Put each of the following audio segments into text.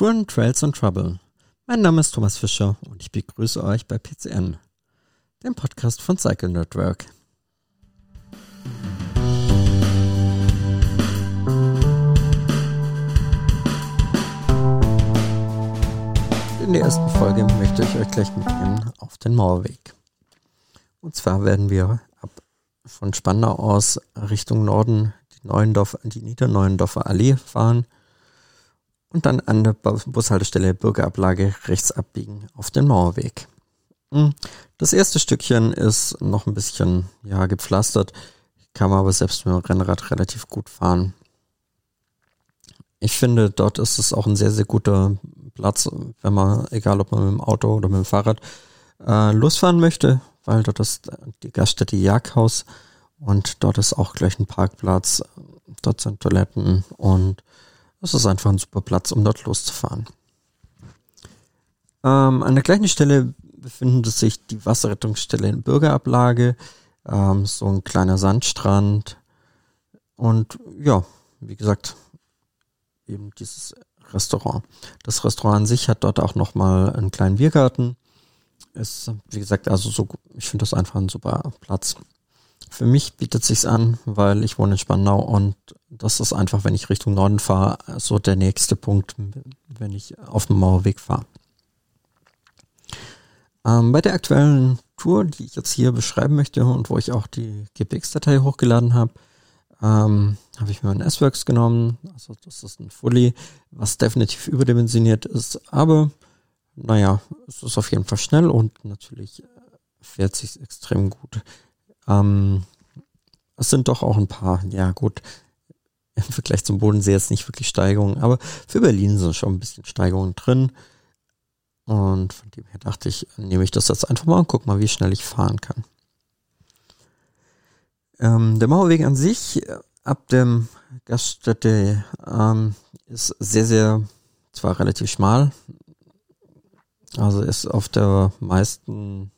Touren, Trails und Trouble. Mein Name ist Thomas Fischer und ich begrüße euch bei PCN, dem Podcast von Cycle Network. In der ersten Folge möchte ich euch gleich mitnehmen auf den Mauerweg. Und zwar werden wir ab von Spandau aus Richtung Norden die, Neuendorf, die Niederneuendorfer Allee fahren und dann an der Bushaltestelle Bürgerablage rechts abbiegen auf den Mauerweg. Hm, das erste Stückchen ist noch ein bisschen ja, gepflastert, kann man aber selbst mit dem Rennrad relativ gut fahren. Ich finde, dort ist es auch ein sehr, sehr guter Platz, wenn man, egal ob man mit dem Auto oder mit dem Fahrrad, äh, losfahren möchte, weil dort ist die Gaststätte Jagdhaus und dort ist auch gleich ein Parkplatz, dort sind Toiletten und es ist einfach ein super Platz, um dort loszufahren. Ähm, an der gleichen Stelle befindet sich die Wasserrettungsstelle in Bürgerablage, ähm, so ein kleiner Sandstrand und ja, wie gesagt, eben dieses Restaurant. Das Restaurant an sich hat dort auch nochmal einen kleinen Biergarten. Ist, wie gesagt, also so, ich finde das einfach ein super Platz. Für mich bietet sich's an, weil ich wohne in Spandau und das ist einfach, wenn ich Richtung Norden fahre, so der nächste Punkt, wenn ich auf dem Mauerweg fahre. Ähm, bei der aktuellen Tour, die ich jetzt hier beschreiben möchte und wo ich auch die GPX-Datei hochgeladen habe, ähm, habe ich mir ein S-Works genommen. Also das ist ein Fully, was definitiv überdimensioniert ist, aber naja, es ist auf jeden Fall schnell und natürlich fährt sich extrem gut. Ähm, es sind doch auch ein paar, ja gut, im Vergleich zum Bodensee jetzt nicht wirklich Steigerungen, aber für Berlin sind schon ein bisschen Steigerungen drin. Und von dem her dachte ich, nehme ich das jetzt einfach mal und guck mal, wie schnell ich fahren kann. Ähm, der Mauerweg an sich äh, ab dem Gaststätte ähm, ist sehr, sehr, zwar relativ schmal, also ist auf der meisten,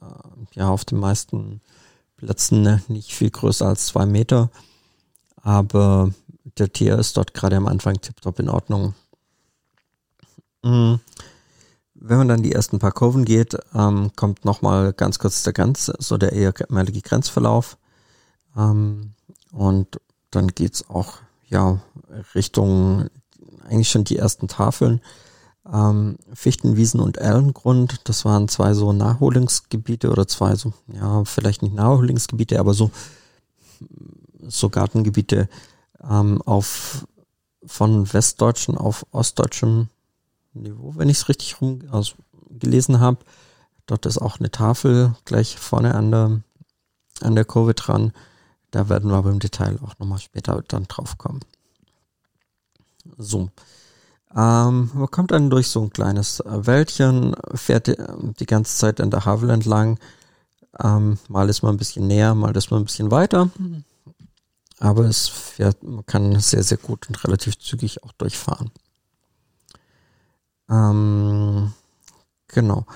äh, ja, auf den meisten Plätzen ne, nicht viel größer als zwei Meter. Aber der Tier ist dort gerade am Anfang tiptop in Ordnung. Mhm. Wenn man dann die ersten paar Kurven geht, ähm, kommt nochmal ganz kurz der Grenz, so der ehemalige Grenzverlauf. Ähm, und dann geht's auch ja Richtung eigentlich schon die ersten Tafeln. Ähm, Fichtenwiesen und Erlengrund, das waren zwei so Nachholungsgebiete oder zwei so, ja, vielleicht nicht Nachholungsgebiete, aber so, so Gartengebiete ähm, auf von westdeutschen auf ostdeutschem Niveau, wenn ich es richtig rum also gelesen habe. Dort ist auch eine Tafel gleich vorne an der, an der Kurve dran. Da werden wir aber im Detail auch nochmal später dann drauf kommen. So. Ähm, man kommt dann durch so ein kleines äh, Wäldchen, fährt die, ganze Zeit in der Havel entlang. Ähm, mal ist man ein bisschen näher, mal ist man ein bisschen weiter. Aber es fährt, man kann sehr, sehr gut und relativ zügig auch durchfahren. Ähm, genau.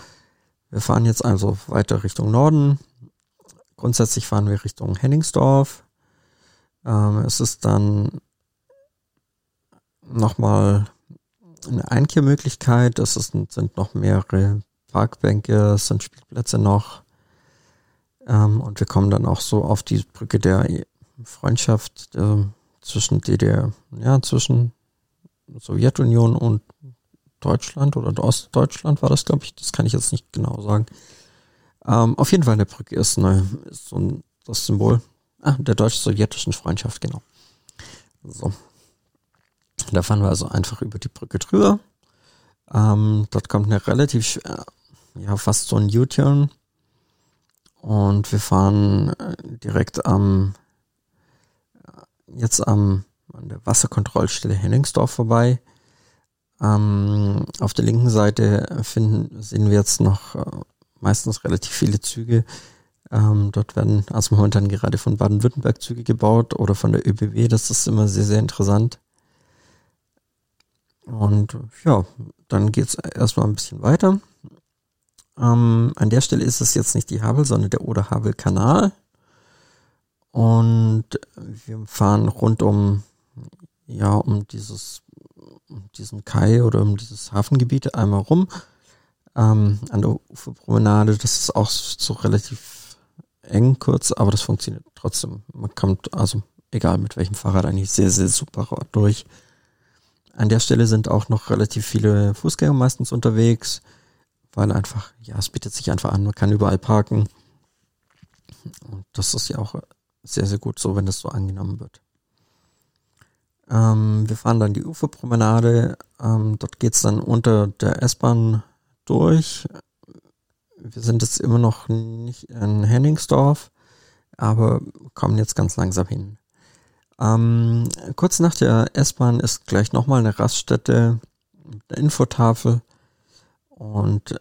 Wir fahren jetzt also weiter Richtung Norden. Grundsätzlich fahren wir Richtung Henningsdorf. Ähm, es ist dann nochmal eine Einkehrmöglichkeit. Es sind noch mehrere Parkbänke, es sind Spielplätze noch. Ähm, und wir kommen dann auch so auf die Brücke der Freundschaft äh, zwischen DDR, ja, zwischen Sowjetunion und Deutschland oder Ostdeutschland war das, glaube ich. Das kann ich jetzt nicht genau sagen. Ähm, auf jeden Fall, eine Brücke ist, eine, ist so ein, das Symbol ah, der deutsch-sowjetischen Freundschaft, genau. So, da fahren wir also einfach über die Brücke drüber. Ähm, dort kommt eine relativ, ja, fast so ein U-Turn. Und wir fahren äh, direkt am, äh, jetzt am, an der Wasserkontrollstelle Henningsdorf vorbei. Ähm, auf der linken Seite finden, sehen wir jetzt noch äh, meistens relativ viele Züge. Ähm, dort werden also momentan gerade von Baden-Württemberg Züge gebaut oder von der ÖBW. Das ist immer sehr, sehr interessant. Und ja, dann geht's erstmal ein bisschen weiter. Ähm, an der Stelle ist es jetzt nicht die Havel, sondern der Oder-Havel-Kanal. Und wir fahren rund um, ja, um dieses, diesen Kai oder um dieses Hafengebiet einmal rum ähm, an der Uferpromenade. Das ist auch so relativ eng kurz, aber das funktioniert trotzdem. Man kommt also, egal mit welchem Fahrrad, eigentlich sehr, sehr super durch. An der Stelle sind auch noch relativ viele Fußgänger meistens unterwegs, weil einfach, ja, es bietet sich einfach an, man kann überall parken. Und das ist ja auch sehr, sehr gut so, wenn das so angenommen wird. Ähm, wir fahren dann die Uferpromenade. Ähm, dort geht's dann unter der S-Bahn durch. Wir sind jetzt immer noch nicht in Henningsdorf, aber kommen jetzt ganz langsam hin. Ähm, kurz nach der S-Bahn ist gleich nochmal eine Raststätte, eine Infotafel und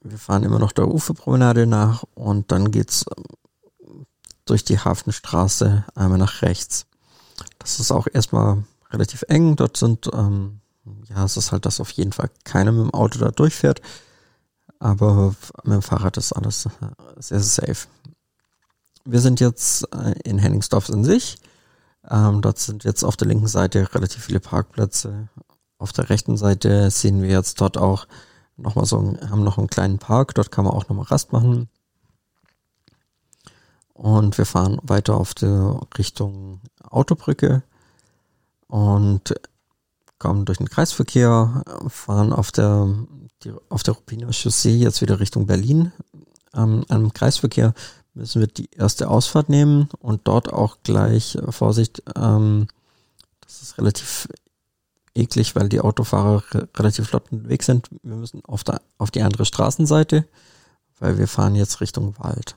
wir fahren immer noch der Uferpromenade nach und dann geht's durch die Hafenstraße einmal nach rechts. Das ist auch erstmal relativ eng. Dort sind, ähm, ja, es ist halt, dass auf jeden Fall keiner mit dem Auto da durchfährt. Aber mit dem Fahrrad ist alles äh, sehr, sehr safe. Wir sind jetzt äh, in Henningsdorf in sich. Ähm, dort sind jetzt auf der linken Seite relativ viele Parkplätze. Auf der rechten Seite sehen wir jetzt dort auch nochmal so, haben noch einen kleinen Park. Dort kann man auch nochmal Rast machen. Und wir fahren weiter auf der Richtung Autobrücke und kommen durch den Kreisverkehr, fahren auf der, die, auf der Ruppiner Chaussee jetzt wieder Richtung Berlin. Ähm, am Kreisverkehr müssen wir die erste Ausfahrt nehmen und dort auch gleich, äh, Vorsicht, ähm, das ist relativ eklig, weil die Autofahrer relativ flott unterwegs sind. Wir müssen auf, der, auf die andere Straßenseite, weil wir fahren jetzt Richtung Wald.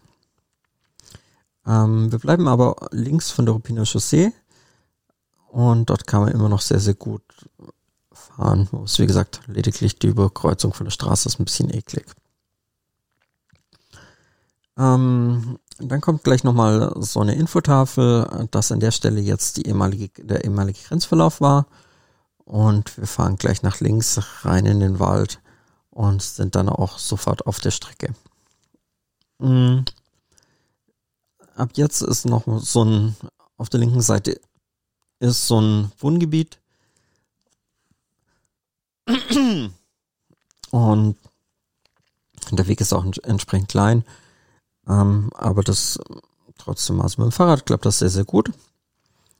Ähm, wir bleiben aber links von der Ruppiner Chaussee und dort kann man immer noch sehr, sehr gut fahren. Muss, wie gesagt, lediglich die Überkreuzung von der Straße ist ein bisschen eklig. Ähm, dann kommt gleich nochmal so eine Infotafel, dass an der Stelle jetzt die ehemalige, der ehemalige Grenzverlauf war. Und wir fahren gleich nach links rein in den Wald und sind dann auch sofort auf der Strecke. Mhm ab jetzt ist noch so ein, auf der linken Seite ist so ein Wohngebiet. Und der Weg ist auch entsprechend klein. Ähm, aber das trotzdem, also mit dem Fahrrad klappt das sehr, sehr gut.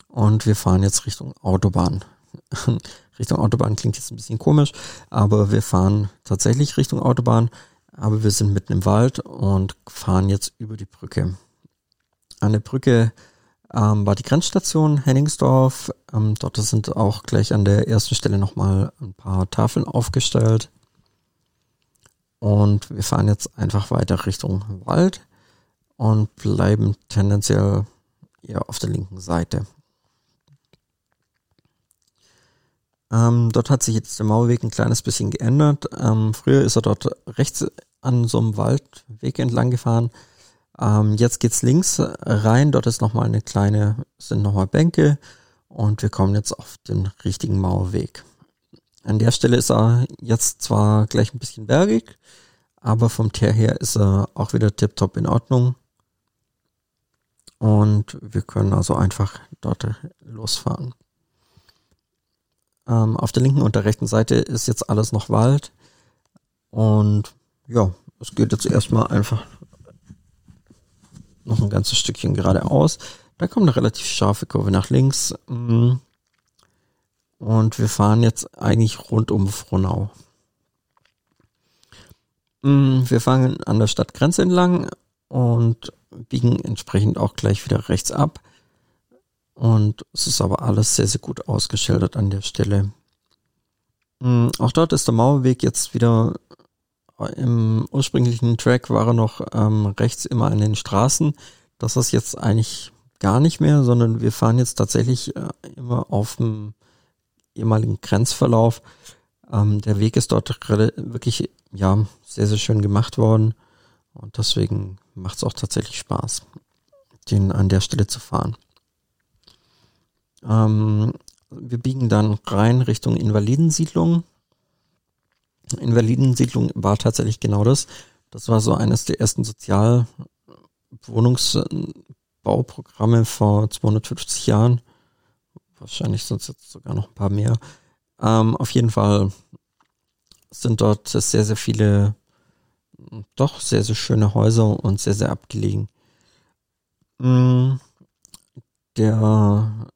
Und wir fahren jetzt Richtung Autobahn. Richtung Autobahn klingt jetzt ein bisschen komisch, aber wir fahren tatsächlich Richtung Autobahn. Aber wir sind mitten im Wald und fahren jetzt über die Brücke. An der Brücke ähm, war die Grenzstation Henningsdorf. Ähm, dort sind auch gleich an der ersten Stelle nochmal ein paar Tafeln aufgestellt. Und wir fahren jetzt einfach weiter Richtung Wald und bleiben tendenziell eher auf der linken Seite. Ähm, dort hat sich jetzt der Mauerweg ein kleines bisschen geändert. Ähm, früher ist er dort rechts an so einem Waldweg entlang gefahren. Ähm, jetzt geht's links rein, dort ist nochmal eine kleine, sind nochmal Bänke und wir kommen jetzt auf den richtigen Mauerweg. An der Stelle ist er jetzt zwar gleich ein bisschen bergig, aber vom Teer her ist er auch wieder tiptop in Ordnung. Und wir können also einfach dort losfahren. Ähm, auf der linken und der rechten Seite ist jetzt alles noch Wald. Und ja, es geht jetzt erstmal einfach noch ein ganzes Stückchen geradeaus. Da kommt eine relativ scharfe Kurve nach links. Mm. Und wir fahren jetzt eigentlich rund um Frohnau. Mm, wir fangen an der Stadtgrenze entlang und biegen entsprechend auch gleich wieder rechts ab. Und es ist aber alles sehr, sehr gut ausgeschildert an der Stelle. Mm, auch dort ist der Mauerweg jetzt wieder im ursprünglichen Track war er noch ähm, rechts immer an den Straßen. Das ist jetzt eigentlich gar nicht mehr, sondern wir fahren jetzt tatsächlich äh, immer auf dem ehemaligen Grenzverlauf. Ähm, der Weg ist dort wirklich ja sehr, sehr schön gemacht worden und deswegen macht es auch tatsächlich Spaß, den an der Stelle zu fahren. Ähm, wir biegen dann rein Richtung Invalidensiedlung. Invalidensiedlung war tatsächlich genau das. Das war so eines der ersten Sozialwohnungsbauprogramme vor 250 Jahren. Wahrscheinlich es jetzt sogar noch ein paar mehr. Ähm, auf jeden Fall sind dort sehr, sehr viele, doch sehr, sehr schöne Häuser und sehr, sehr abgelegen. Mm, der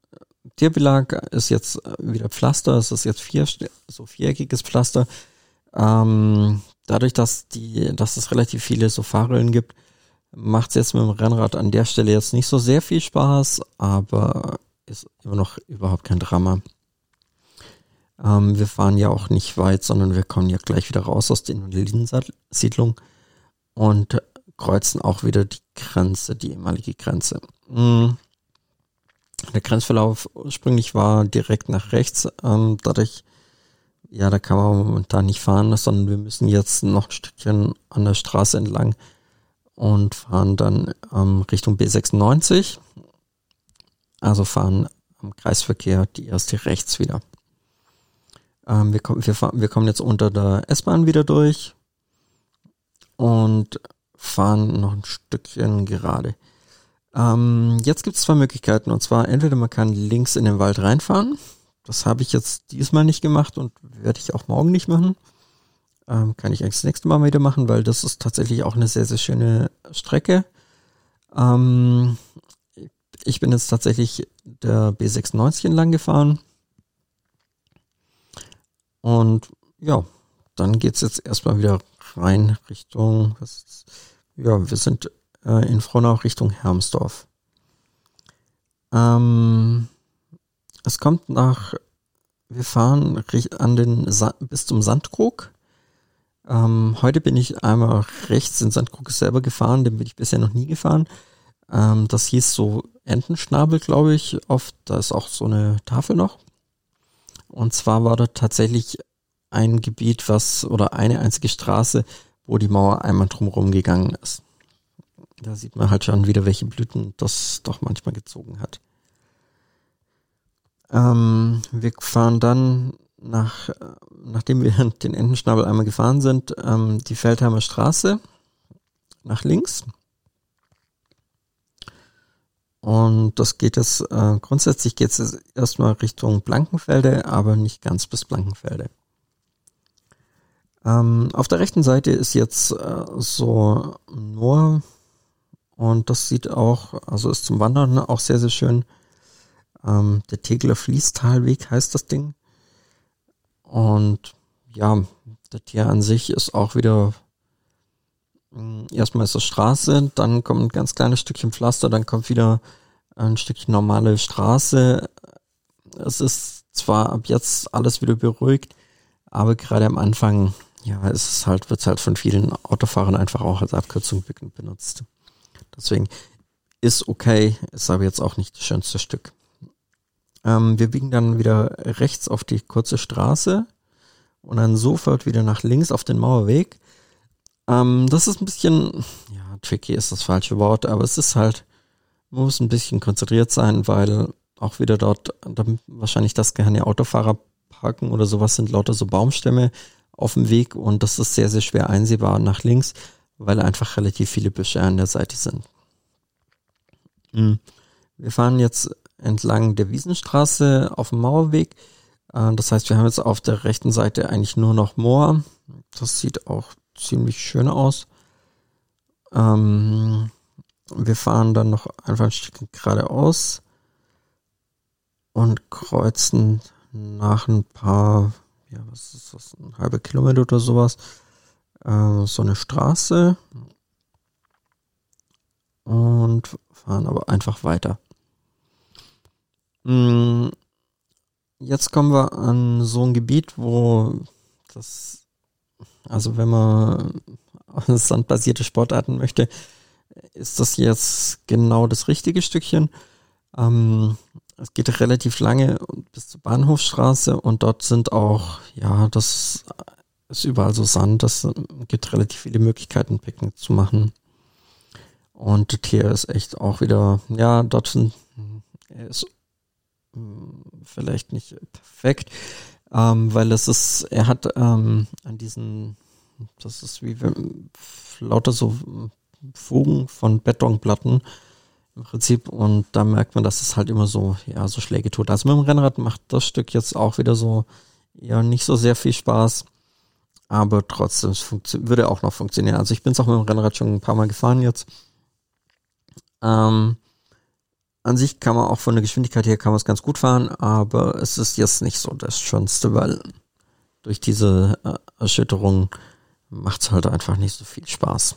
Tierbelag ist jetzt wieder Pflaster, es ist jetzt vier, so viereckiges Pflaster. Ähm, dadurch, dass die, dass es relativ viele so Fahrrillen gibt, macht es jetzt mit dem Rennrad an der Stelle jetzt nicht so sehr viel Spaß, aber ist immer noch überhaupt kein Drama. Ähm, wir fahren ja auch nicht weit, sondern wir kommen ja gleich wieder raus aus der Invalidensiedlung und kreuzen auch wieder die Grenze, die ehemalige Grenze. Mhm. Der Grenzverlauf ursprünglich war direkt nach rechts, ähm, dadurch, ja, da kann man momentan nicht fahren, sondern wir müssen jetzt noch ein Stückchen an der Straße entlang und fahren dann ähm, Richtung B96. Also fahren am Kreisverkehr die erste rechts wieder. Ähm, wir, kommen, wir, wir kommen jetzt unter der S-Bahn wieder durch und fahren noch ein Stückchen gerade. Ähm, jetzt gibt es zwei Möglichkeiten und zwar entweder man kann links in den Wald reinfahren. Das habe ich jetzt diesmal nicht gemacht und werde ich auch morgen nicht machen. Ähm, kann ich eigentlich das nächste Mal wieder machen, weil das ist tatsächlich auch eine sehr, sehr schöne Strecke. Ähm, ich bin jetzt tatsächlich der B96 entlang gefahren. Und ja, dann geht's jetzt erstmal wieder rein Richtung, was, ja, wir sind äh, in Frohnau Richtung Hermsdorf. Ähm, es kommt nach, wir fahren an den Sa bis zum Sandkrug. Ähm, heute bin ich einmal rechts in Sandkrug selber gefahren, den bin ich bisher noch nie gefahren. Ähm, das hieß so Entenschnabel, glaube ich, oft. Da ist auch so eine Tafel noch. Und zwar war da tatsächlich ein Gebiet, was oder eine einzige Straße, wo die Mauer einmal drumherum gegangen ist. Da sieht man halt schon wieder, welche Blüten das doch manchmal gezogen hat. Ähm, wir fahren dann nach, nachdem wir den Entenschnabel einmal gefahren sind, ähm, die Feldheimer Straße nach links. Und das geht jetzt, äh, grundsätzlich geht es erstmal Richtung Blankenfelde, aber nicht ganz bis Blankenfelde. Ähm, auf der rechten Seite ist jetzt äh, so nur, und das sieht auch, also ist zum Wandern auch sehr, sehr schön. Ähm, der Tegler Fließtalweg heißt das Ding. Und ja, der Tier an sich ist auch wieder erstmal ist das Straße, dann kommt ein ganz kleines Stückchen Pflaster, dann kommt wieder ein Stückchen normale Straße. Es ist zwar ab jetzt alles wieder beruhigt, aber gerade am Anfang, ja, es ist halt, wird halt von vielen Autofahrern einfach auch als Abkürzung benutzt. Deswegen ist okay, ist aber jetzt auch nicht das schönste Stück. Ähm, wir biegen dann wieder rechts auf die kurze Straße und dann sofort wieder nach links auf den Mauerweg. Ähm, das ist ein bisschen, ja, tricky ist das falsche Wort, aber es ist halt, man muss ein bisschen konzentriert sein, weil auch wieder dort, wahrscheinlich das keine Autofahrer parken oder sowas sind lauter so Baumstämme auf dem Weg und das ist sehr, sehr schwer einsehbar nach links, weil einfach relativ viele Büsche an der Seite sind. Mhm. Wir fahren jetzt entlang der Wiesenstraße auf dem Mauerweg. Äh, das heißt, wir haben jetzt auf der rechten Seite eigentlich nur noch Moor. Das sieht auch ziemlich schön aus. Ähm, wir fahren dann noch einfach ein Stück geradeaus und kreuzen nach ein paar, ja, was ist das, ein halber Kilometer oder sowas, äh, so eine Straße und fahren aber einfach weiter. Mm, jetzt kommen wir an so ein Gebiet, wo das, also wenn man sandbasierte Sportarten möchte, ist das jetzt genau das richtige Stückchen. Ähm, es geht relativ lange bis zur Bahnhofstraße und dort sind auch, ja, das ist überall so Sand, das gibt relativ viele Möglichkeiten, Picknick zu machen. Und hier ist echt auch wieder, ja, dort sind, ist hm, vielleicht nicht perfekt, ähm, weil es ist, er hat ähm, an diesen, das ist wie wenn, lauter so Fugen von Betonplatten im Prinzip und da merkt man, dass es halt immer so, ja, so Schläge tut. Also mit dem Rennrad macht das Stück jetzt auch wieder so ja nicht so sehr viel Spaß, aber trotzdem würde auch noch funktionieren. Also ich bin es auch mit dem Rennrad schon ein paar Mal gefahren jetzt. Ähm, an sich kann man auch von der Geschwindigkeit her kann man es ganz gut fahren, aber es ist jetzt nicht so das Schönste, weil durch diese äh, Erschütterung macht es halt einfach nicht so viel Spaß.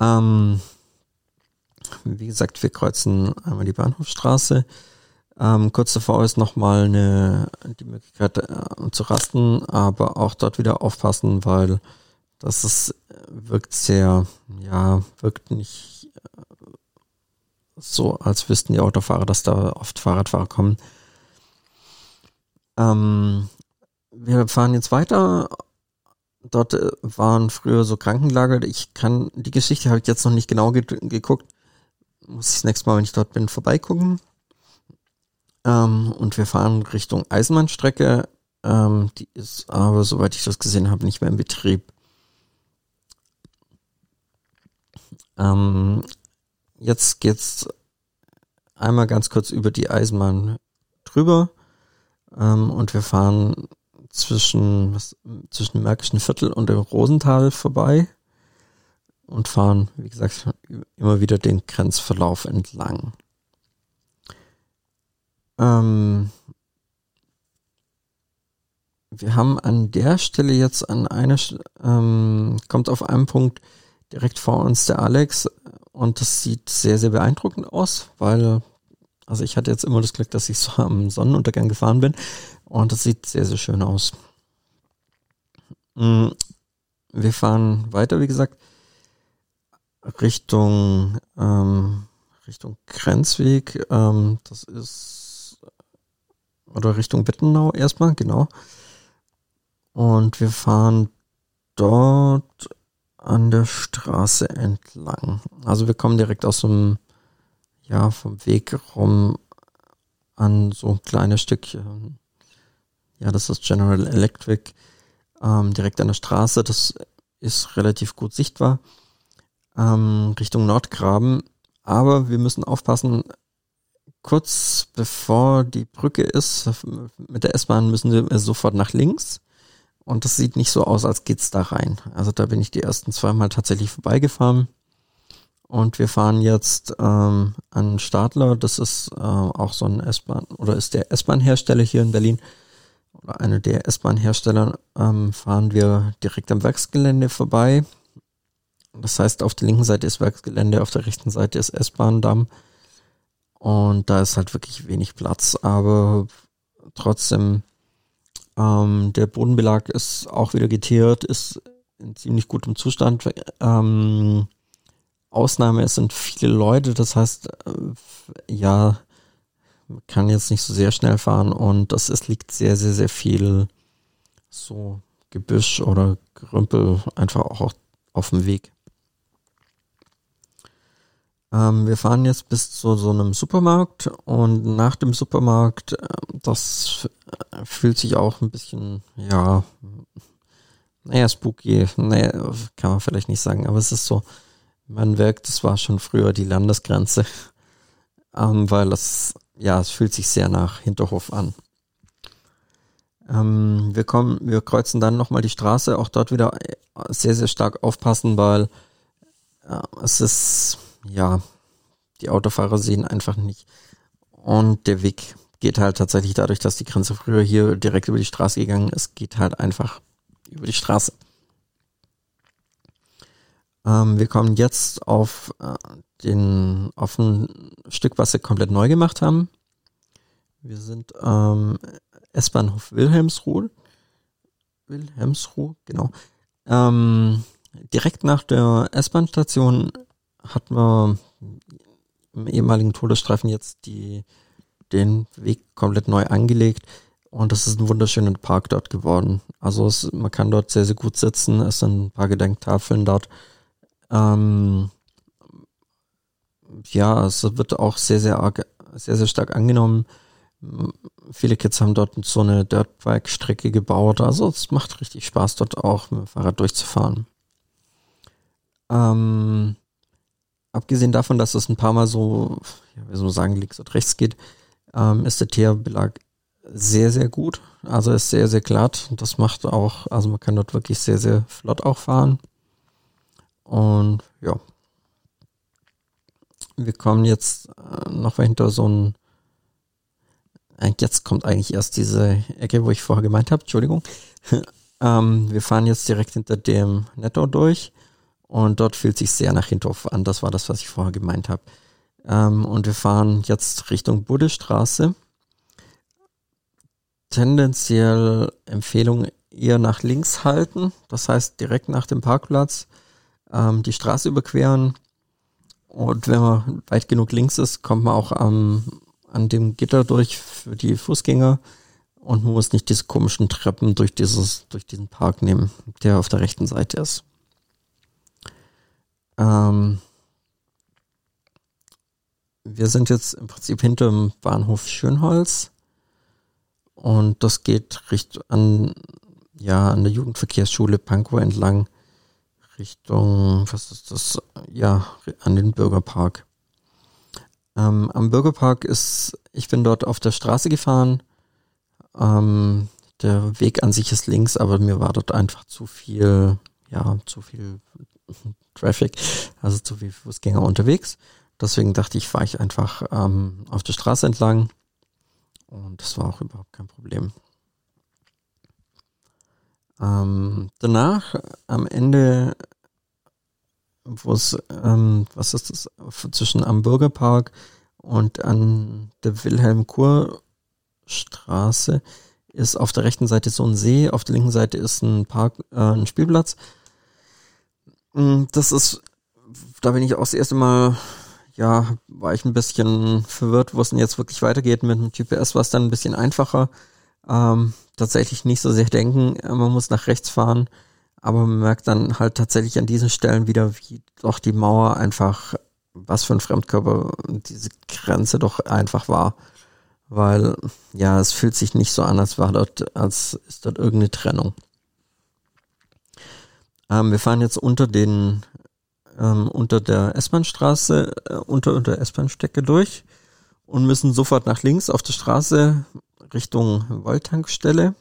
Ähm, wie gesagt, wir kreuzen einmal die Bahnhofstraße. Ähm, kurz davor ist nochmal eine, die Möglichkeit äh, zu rasten, aber auch dort wieder aufpassen, weil das ist, wirkt sehr, ja, wirkt nicht äh, so, als wüssten die Autofahrer, dass da oft Fahrradfahrer kommen. Ähm, wir fahren jetzt weiter. Dort äh, waren früher so Krankenlager. Ich kann, die Geschichte habe ich jetzt noch nicht genau ge geguckt. Muss ich das nächste Mal, wenn ich dort bin, vorbeigucken. Ähm, und wir fahren Richtung Eisenbahnstrecke. Ähm, die ist aber, soweit ich das gesehen habe, nicht mehr in Betrieb. Ähm, jetzt geht's einmal ganz kurz über die Eisenbahn drüber. Ähm, und wir fahren zwischen, was, zwischen Märkischen Viertel und dem Rosental vorbei und fahren, wie gesagt, immer wieder den Grenzverlauf entlang. Ähm, wir haben an der Stelle jetzt an einer, ähm, kommt auf einem Punkt direkt vor uns der Alex und das sieht sehr, sehr beeindruckend aus, weil, also ich hatte jetzt immer das Glück, dass ich so am Sonnenuntergang gefahren bin und das sieht sehr, sehr schön aus. Mm, wir fahren weiter, wie gesagt, Richtung, ähm, Richtung Grenzweg. Ähm, das ist oder Richtung Wittenau erstmal, genau. Und wir fahren dort an der Straße entlang. Also wir kommen direkt aus dem, ja, vom Weg rum an so ein kleines Stückchen. Ja, das ist General Electric, ähm, direkt an der Straße. Das ist relativ gut sichtbar. Ähm, Richtung Nordgraben. Aber wir müssen aufpassen, kurz bevor die Brücke ist, mit der S-Bahn müssen wir sofort nach links. Und das sieht nicht so aus, als geht's da rein. Also da bin ich die ersten zweimal tatsächlich vorbeigefahren. Und wir fahren jetzt ähm, an Stadler. Das ist äh, auch so ein S-Bahn oder ist der S-Bahn-Hersteller hier in Berlin oder eine der S-Bahn-Hersteller. Ähm, fahren wir direkt am Werksgelände vorbei. Das heißt, auf der linken Seite ist Werksgelände, auf der rechten Seite ist S-Bahn-Damm. Und da ist halt wirklich wenig Platz, aber trotzdem, ähm, der Bodenbelag ist auch wieder geteert, ist in ziemlich gutem Zustand. Ähm, Ausnahme, es sind viele Leute, das heißt, äh, ja, man kann jetzt nicht so sehr schnell fahren und das ist, liegt sehr, sehr, sehr viel so Gebüsch oder Gerümpel einfach auch auf dem Weg. Ähm, wir fahren jetzt bis zu so einem Supermarkt und nach dem Supermarkt, äh, das fühlt sich auch ein bisschen, ja, naja, spooky, naja, kann man vielleicht nicht sagen, aber es ist so, man wirkt, das war schon früher die Landesgrenze, ähm, weil das, ja, es fühlt sich sehr nach Hinterhof an. Ähm, wir kommen, wir kreuzen dann nochmal die Straße, auch dort wieder äh, sehr, sehr stark aufpassen, weil äh, es ist, ja, die Autofahrer sehen einfach nicht. Und der Weg geht halt tatsächlich dadurch, dass die Grenze früher hier direkt über die Straße gegangen ist, geht halt einfach über die Straße. Ähm, wir kommen jetzt auf äh, den auf ein Stück, was sie komplett neu gemacht haben. Wir sind ähm, S-Bahnhof Wilhelmsruhe. Wilhelmsruhe, genau. Ähm, direkt nach der S-Bahn-Station hatten wir im ehemaligen Todesstreifen jetzt die, den Weg komplett neu angelegt. Und das ist ein wunderschöner Park dort geworden. Also es, man kann dort sehr, sehr gut sitzen. Es sind ein paar Gedenktafeln dort. Ähm, ja, es wird auch sehr, sehr arg, sehr, sehr stark angenommen. Viele Kids haben dort so eine Dirtbike-Strecke gebaut. Also es macht richtig Spaß, dort auch mit dem Fahrrad durchzufahren. Ähm, abgesehen davon, dass es ein paar Mal so, ja, wie soll man sagen, links und rechts geht, ähm, ist der Teerbelag sehr, sehr gut. Also ist sehr, sehr glatt. Das macht auch, also man kann dort wirklich sehr, sehr flott auch fahren. Und ja. Wir kommen jetzt äh, noch hinter so ein, äh, jetzt kommt eigentlich erst diese Ecke, wo ich vorher gemeint habe, Entschuldigung. ähm, wir fahren jetzt direkt hinter dem Netto durch und dort fühlt sich sehr nach Hinterhof an. Das war das, was ich vorher gemeint habe. Ähm, und wir fahren jetzt Richtung Buddestraße. Tendenziell Empfehlung eher nach links halten. Das heißt direkt nach dem Parkplatz ähm, die Straße überqueren. Und wenn man weit genug links ist, kommt man auch am, an dem Gitter durch für die Fußgänger und man muss nicht diese komischen Treppen durch dieses, durch diesen Park nehmen, der auf der rechten Seite ist. Ähm, wir sind jetzt im Prinzip hinter dem Bahnhof Schönholz und das geht Richtung an, ja, an der Jugendverkehrsschule Pankow entlang Richtung, was ist das? Ja, an den Bürgerpark. Ähm, am Bürgerpark ist, ich bin dort auf der Straße gefahren. Ähm, der Weg an sich ist links, aber mir war dort einfach zu viel, ja, zu viel Traffic, also zu viel Fußgänger unterwegs. Deswegen dachte ich, fahre ich einfach ähm, auf der Straße entlang. Und das war auch überhaupt kein Problem. Ähm, danach, am Ende, wo es, ähm, was ist das, zwischen am Bürgerpark und an der Wilhelm-Kur-Straße ist auf der rechten Seite so ein See, auf der linken Seite ist ein Park, äh, ein Spielplatz. Mm, das ist, da bin ich auch das erste Mal, ja, war ich ein bisschen verwirrt, wo es denn jetzt wirklich weitergeht. Mit dem GPS war es dann ein bisschen einfacher. Ähm, tatsächlich nicht so sehr denken, äh, man muss nach rechts fahren, aber man merkt dann halt tatsächlich an diesen Stellen wieder, wie doch die Mauer einfach, was für ein Fremdkörper diese Grenze doch einfach war. Weil, ja, es fühlt sich nicht so an, als war dort, als ist dort irgendeine Trennung. Ähm, wir fahren jetzt unter den, ähm, unter der S-Bahn-Straße, äh, unter, unter S-Bahn-Stecke durch und müssen sofort nach links auf der Straße Richtung Wolltankstelle.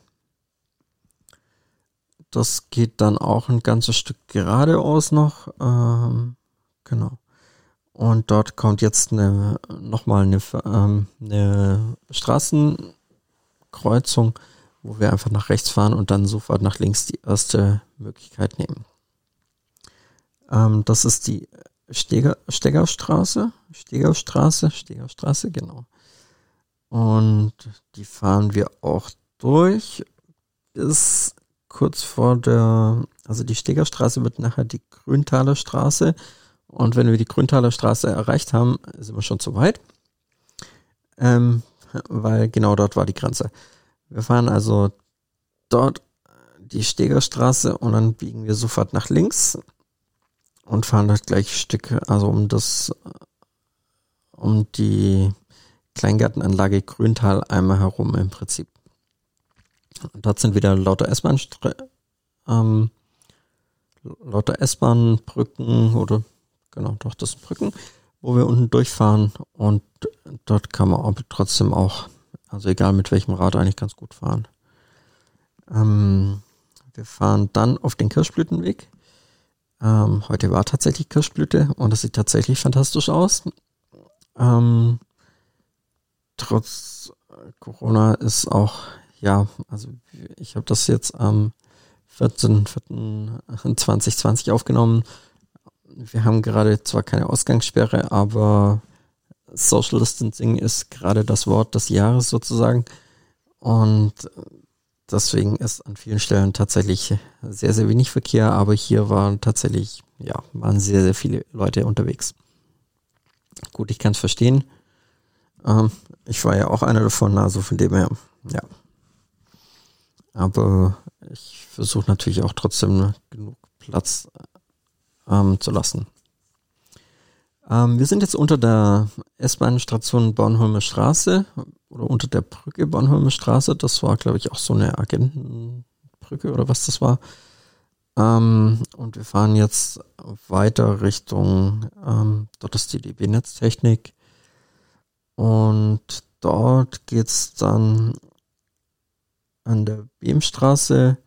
Das geht dann auch ein ganzes Stück geradeaus noch. Ähm, genau. Und dort kommt jetzt eine, nochmal eine, ähm, eine Straßenkreuzung, wo wir einfach nach rechts fahren und dann sofort nach links die erste Möglichkeit nehmen. Ähm, das ist die Steger, Steggerstraße, Stegerstraße, Stegerstraße, genau. Und die fahren wir auch durch bis kurz vor der, also die Stegerstraße wird nachher die Grüntaler Straße. Und wenn wir die Grüntaler Straße erreicht haben, sind wir schon zu weit. Ähm, weil genau dort war die Grenze. Wir fahren also dort die Stegerstraße und dann biegen wir sofort nach links und fahren das gleiche Stück, also um das, um die Kleingartenanlage Grüntal einmal herum im Prinzip. Und dort sind wieder lauter S-Bahn, ähm, lauter S-Bahn-Brücken oder genau, doch das sind Brücken, wo wir unten durchfahren und dort kann man aber trotzdem auch, also egal mit welchem Rad eigentlich ganz gut fahren. Ähm, wir fahren dann auf den Kirschblütenweg. Ähm, heute war tatsächlich Kirschblüte und es sieht tatsächlich fantastisch aus. Ähm, trotz Corona ist auch, ja, also ich habe das jetzt am 14.04.2020 aufgenommen. Wir haben gerade zwar keine Ausgangssperre, aber Social Distancing ist gerade das Wort des Jahres sozusagen. Und deswegen ist an vielen Stellen tatsächlich sehr, sehr wenig Verkehr, aber hier waren tatsächlich, ja, waren sehr, sehr viele Leute unterwegs. Gut, ich kann es verstehen. Ähm, ich war ja auch einer davon, also von dem her, ja. Aber ich versuche natürlich auch trotzdem genug Platz ähm, zu lassen. Ähm, wir sind jetzt unter der S-Bahn-Station Bornholmer Straße oder unter der Brücke Bornholmer Straße. Das war, glaube ich, auch so eine Agentenbrücke oder was das war. Ähm, und wir fahren jetzt weiter Richtung, ähm, dort ist die DB Netztechnik und dort geht's dann an der Beemstraße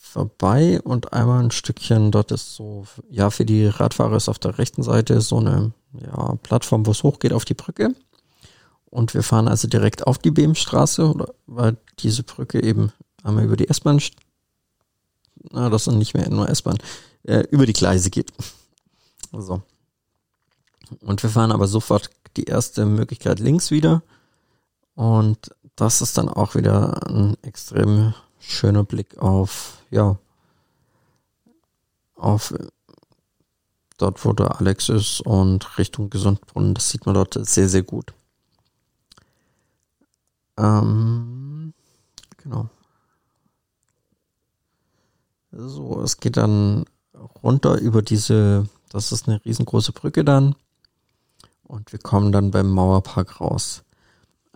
vorbei und einmal ein Stückchen, dort ist so, ja, für die Radfahrer ist auf der rechten Seite so eine ja, Plattform, wo es hochgeht auf die Brücke. Und wir fahren also direkt auf die Beemstraße, weil diese Brücke eben einmal über die S-Bahn, na, das sind nicht mehr nur S-Bahn, äh, über die Gleise geht. So. Und wir fahren aber sofort die erste Möglichkeit links wieder. Und das ist dann auch wieder ein extrem schöner Blick auf, ja, auf dort, wo der Alex ist und Richtung Gesundbrunnen. Das sieht man dort sehr, sehr gut. Ähm, genau. So, es geht dann runter über diese, das ist eine riesengroße Brücke dann. Und wir kommen dann beim Mauerpark raus.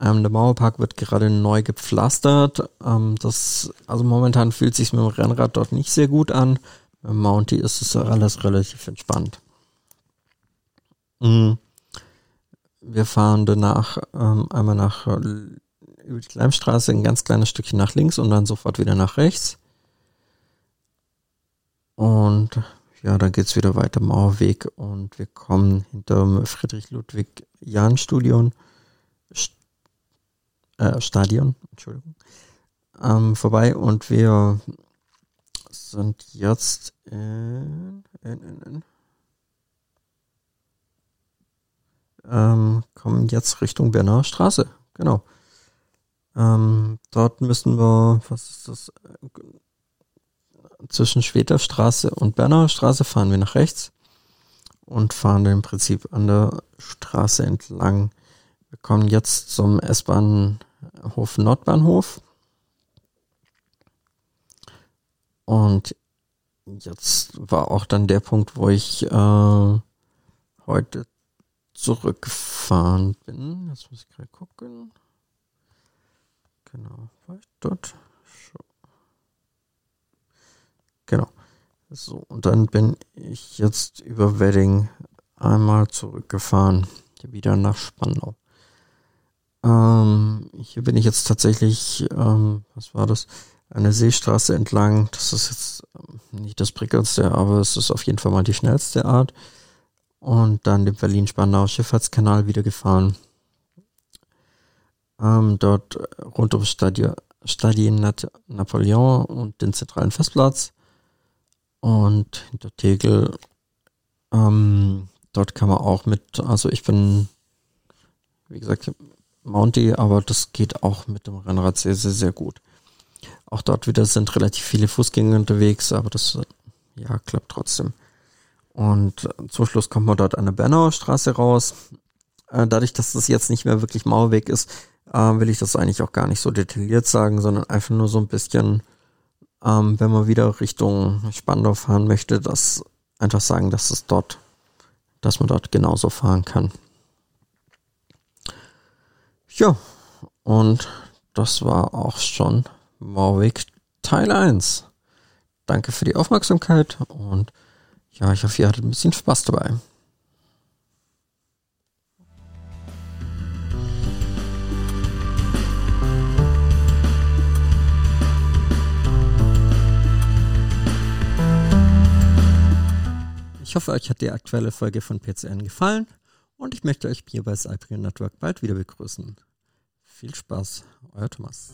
Ähm, der Mauerpark wird gerade neu gepflastert. Ähm, das, also momentan fühlt sich mit dem Rennrad dort nicht sehr gut an. Beim Mounty ist es alles relativ entspannt. Mhm. Wir fahren danach ähm, einmal nach über die Kleimstraße ein ganz kleines Stückchen nach links und dann sofort wieder nach rechts. Und ja, dann geht's wieder weiter Mauerweg und wir kommen hinterm Friedrich-Ludwig-Jahn-Studion, St äh, Stadion, Entschuldigung, ähm, vorbei und wir sind jetzt in, in, in, in ähm, kommen jetzt Richtung Berner Straße, genau. Ähm, dort müssen wir, was ist das? Zwischen Schweterstraße und Bernauer Straße fahren wir nach rechts und fahren im Prinzip an der Straße entlang. Wir kommen jetzt zum S-Bahnhof Nordbahnhof. Und jetzt war auch dann der Punkt, wo ich äh, heute zurückgefahren bin. Jetzt muss ich gerade gucken. Genau, war ich dort? Genau. So, und dann bin ich jetzt über Wedding einmal zurückgefahren, wieder nach Spandau. Ähm, hier bin ich jetzt tatsächlich, ähm, was war das? Eine Seestraße entlang. Das ist jetzt ähm, nicht das prickelndste, aber es ist auf jeden Fall mal die schnellste Art. Und dann den Berlin-Spandau Schifffahrtskanal wieder gefahren ähm, dort rund ums Stadion, Stadien Nat Napoleon und den zentralen Festplatz. Und hinter Tegel, ähm, dort kann man auch mit, also ich bin, wie gesagt, Mounty, aber das geht auch mit dem Rennrad sehr, sehr, sehr gut. Auch dort wieder sind relativ viele Fußgänger unterwegs, aber das, ja, klappt trotzdem. Und zum Schluss kommt man dort an der Bernauer Straße raus. Äh, dadurch, dass das jetzt nicht mehr wirklich Mauerweg ist, äh, will ich das eigentlich auch gar nicht so detailliert sagen, sondern einfach nur so ein bisschen, ähm, wenn man wieder Richtung Spandau fahren möchte, das einfach sagen, dass es dort, dass man dort genauso fahren kann. Ja, und das war auch schon Mavic Teil 1. Danke für die Aufmerksamkeit und ja, ich hoffe, ihr hattet ein bisschen Spaß dabei. Ich hoffe, euch hat die aktuelle Folge von PCN gefallen und ich möchte euch hier bei Cyprian Network bald wieder begrüßen. Viel Spaß, euer Thomas.